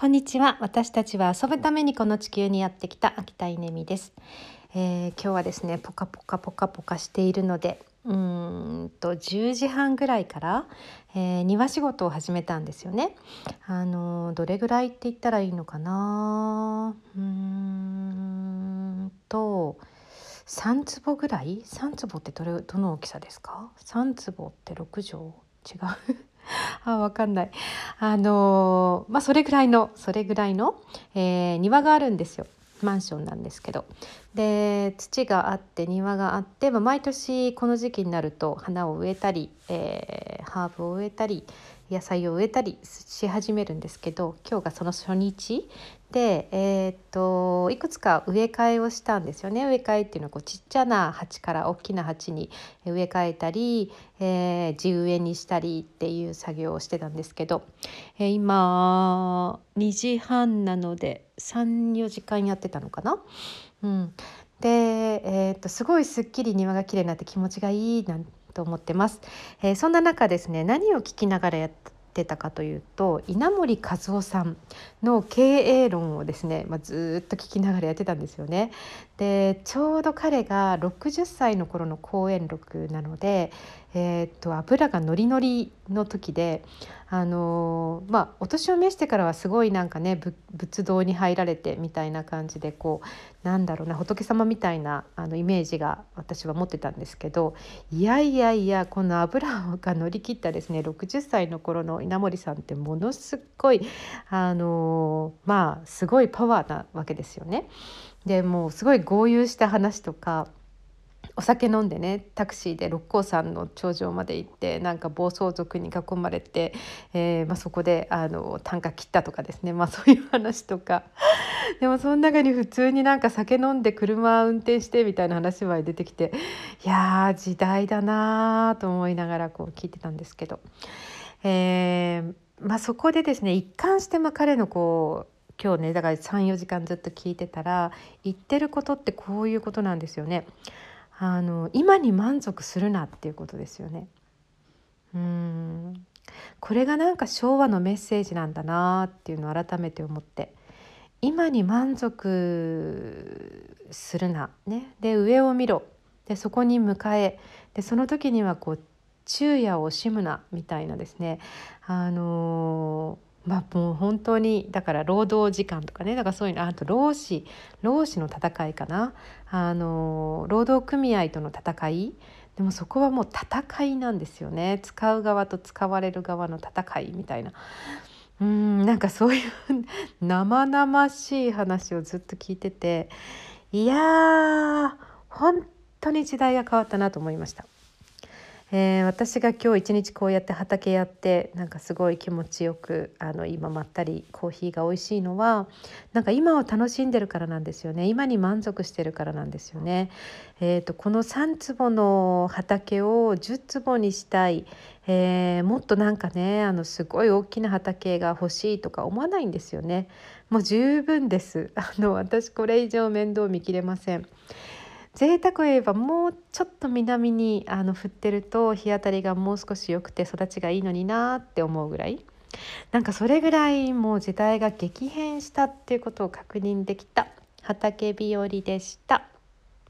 こんにちは。私たちは遊ぶためにこの地球にやってきた秋田稲美です、えー、今日はですねポカポカポカポカしているのでうんと10時半ぐらいから、えー、庭仕事を始めたんですよね。あのどれぐらいって言ったらいいのかな。うーんと3坪ぐらい？3坪ってどれどの大きさですか？3坪って6畳？違う？あわかんない。あのまあそれぐらいのそれぐらいの、えー、庭があるんですよ。マンションなんですけど。で土があって庭があって、まあ、毎年この時期になると花を植えたり、えー、ハーブを植えたり野菜を植えたりし始めるんですけど今日がその初日で、えー、っといくつか植え替えをしたんですよね植え替えっていうのはこうちっちゃな鉢から大きな鉢に植え替えたり、えー、地植えにしたりっていう作業をしてたんですけど、えー、今2時半なので34時間やってたのかな。うん、で、えー、っとすごいすっきり庭が綺麗になって気持ちがいいなんと思ってます、えー、そんな中ですね何を聞きながらやってたかというと稲森和夫さんの経営論をですね、まあ、ずっと聞きながらやってたんですよね。でちょうど彼が60歳の頃の講演録なので、えー、っと油がノリノリの時であのー、まあお年を召してからはすごいなんかね仏道に入られてみたいな感じでこうなんだろうな仏様みたいなあのイメージが私は持ってたんですけどいやいやいやこの油が乗り切ったですね60歳の頃の稲森さんってものすごいあの、まあすごいパワーなわけですよね。でもうすごい豪遊した話とかお酒飲んでねタクシーで六甲山の頂上まで行ってなんか暴走族に囲まれて、えー、まあ、そこであの単価切ったとかですね、まあ、そういう話とかでもその中に普通になんか酒飲んで車運転してみたいな話まで出てきていや時代だなと思いながらこう聞いてたんですけど、えー、まあ、そこでですね一貫してま彼のこう今日ねだから34時間ずっと聞いてたら言ってることってこういうことなんですよね。あの今に満足するなっていうことですよね。うん。これがなんか昭和のメッセージなんだなっていうのを改めて思って。今に満足するな、ね、で上を見ろ。でそこに迎えでその時にはこう昼夜を惜しむなみたいなですね。あのまあもう本当にだから労働時間とかね。だからそういうのあと労使労使の戦いかな。あの労働組合との戦い。でもそこはもう戦いなんですよね。使う側と使われる側の戦いみたいな。うんなんかそういう生々しい話をずっと聞いてていやー本当に時代が変わったなと思いました。えー、私が今日一日こうやって畑やってなんかすごい気持ちよくあの今まったりコーヒーが美味しいのはなんか今を楽しんでるからなんですよね今に満足してるからなんですよね。えーと、この3坪の畑を10坪にしたい、えー、もっとなんかねあのすごい大きな畑が欲しいとか思わないんですよね。もう十分ですあの私これ以上面倒見きれません。贅沢を言えばもうちょっと南にあの振ってると日当たりがもう少し良くて育ちがいいのになって思うぐらいなんかそれぐらいもう時代が激変したっていうことを確認できた畑日和でした。